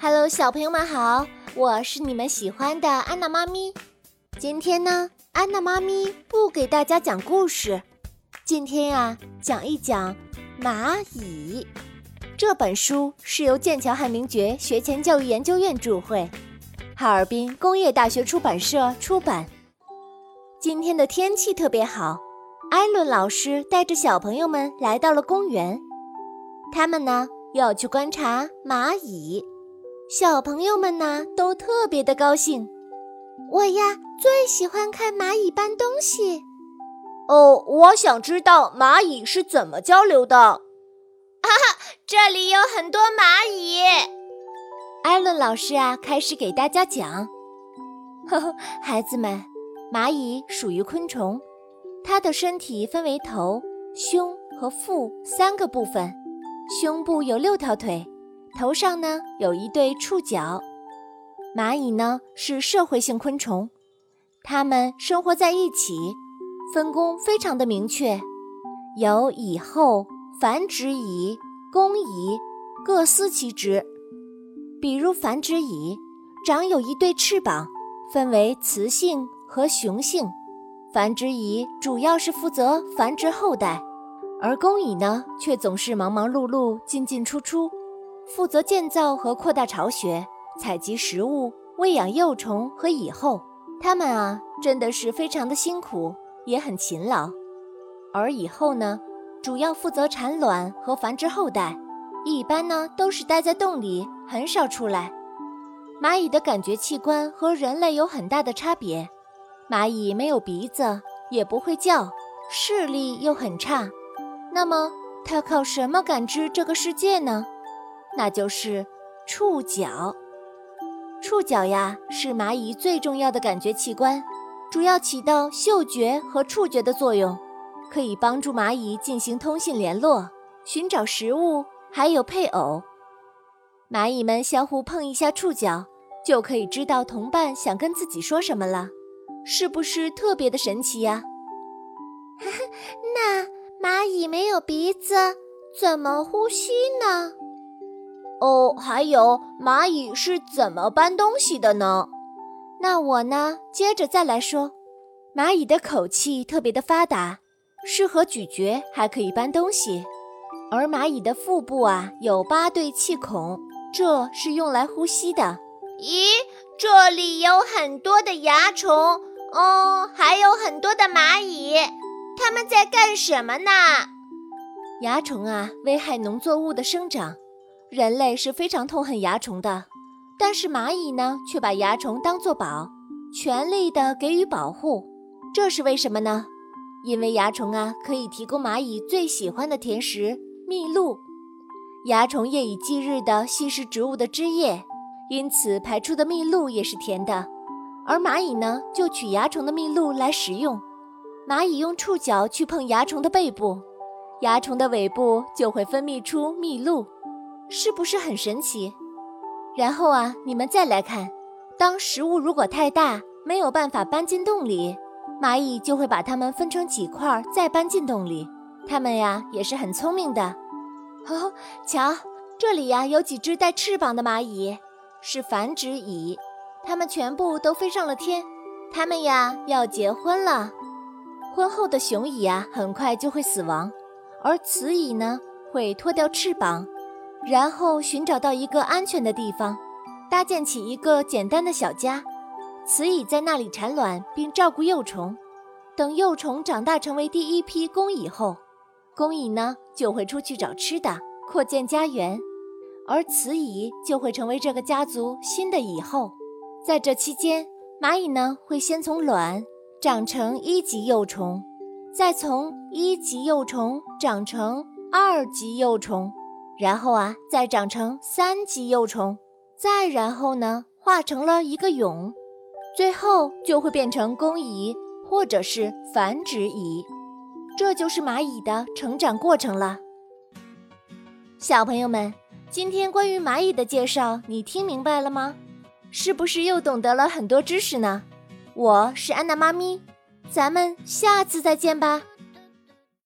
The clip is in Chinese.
Hello，小朋友们好，我是你们喜欢的安娜妈咪。今天呢，安娜妈咪不给大家讲故事，今天呀，讲一讲蚂蚁。这本书是由剑桥汉明爵学前教育研究院著会，哈尔滨工业大学出版社出版。今天的天气特别好，艾伦老师带着小朋友们来到了公园，他们呢要去观察蚂蚁。小朋友们呢都特别的高兴。我呀最喜欢看蚂蚁搬东西。哦，我想知道蚂蚁是怎么交流的。哈哈，这里有很多蚂蚁。艾伦老师啊，开始给大家讲。呵呵，孩子们，蚂蚁属于昆虫，它的身体分为头、胸和腹三个部分，胸部有六条腿。头上呢有一对触角。蚂蚁呢是社会性昆虫，它们生活在一起，分工非常的明确，有蚁后、繁殖蚁、工蚁，各司其职。比如繁殖蚁长有一对翅膀，分为雌性和雄性。繁殖蚁主要是负责繁殖后代，而工蚁呢却总是忙忙碌碌、进进出出。负责建造和扩大巢穴、采集食物、喂养幼虫和蚁后，它们啊真的是非常的辛苦，也很勤劳。而蚁后呢，主要负责产卵和繁殖后代，一般呢都是待在洞里，很少出来。蚂蚁的感觉器官和人类有很大的差别，蚂蚁没有鼻子，也不会叫，视力又很差。那么它靠什么感知这个世界呢？那就是触角。触角呀，是蚂蚁最重要的感觉器官，主要起到嗅觉和触觉的作用，可以帮助蚂蚁进行通信联络、寻找食物，还有配偶。蚂蚁们相互碰一下触角，就可以知道同伴想跟自己说什么了，是不是特别的神奇呀？那蚂蚁没有鼻子，怎么呼吸呢？哦，还有蚂蚁是怎么搬东西的呢？那我呢，接着再来说，蚂蚁的口气特别的发达，适合咀嚼，还可以搬东西。而蚂蚁的腹部啊，有八对气孔，这是用来呼吸的。咦，这里有很多的蚜虫，哦，还有很多的蚂蚁，它们在干什么呢？蚜虫啊，危害农作物的生长。人类是非常痛恨蚜虫的，但是蚂蚁呢，却把蚜虫当作宝，全力的给予保护。这是为什么呢？因为蚜虫啊，可以提供蚂蚁最喜欢的甜食——蜜露。蚜虫夜以继日地吸食植物的汁液，因此排出的蜜露也是甜的。而蚂蚁呢，就取蚜虫的蜜露来食用。蚂蚁用触角去碰蚜虫的背部，蚜虫的尾部就会分泌出蜜露。是不是很神奇？然后啊，你们再来看，当食物如果太大，没有办法搬进洞里，蚂蚁就会把它们分成几块，再搬进洞里。它们呀也是很聪明的。哦，瞧，这里呀有几只带翅膀的蚂蚁，是繁殖蚁，它们全部都飞上了天。它们呀要结婚了。婚后的雄蚁呀很快就会死亡，而雌蚁呢会脱掉翅膀。然后寻找到一个安全的地方，搭建起一个简单的小家。雌蚁在那里产卵并照顾幼虫，等幼虫长大成为第一批公蚁后，公蚁呢就会出去找吃的，扩建家园，而雌蚁就会成为这个家族新的蚁后。在这期间，蚂蚁呢会先从卵长成一级幼虫，再从一级幼虫长成二级幼虫。然后啊，再长成三级幼虫，再然后呢，化成了一个蛹，最后就会变成工蚁或者是繁殖蚁。这就是蚂蚁的成长过程了。小朋友们，今天关于蚂蚁的介绍，你听明白了吗？是不是又懂得了很多知识呢？我是安娜妈咪，咱们下次再见吧。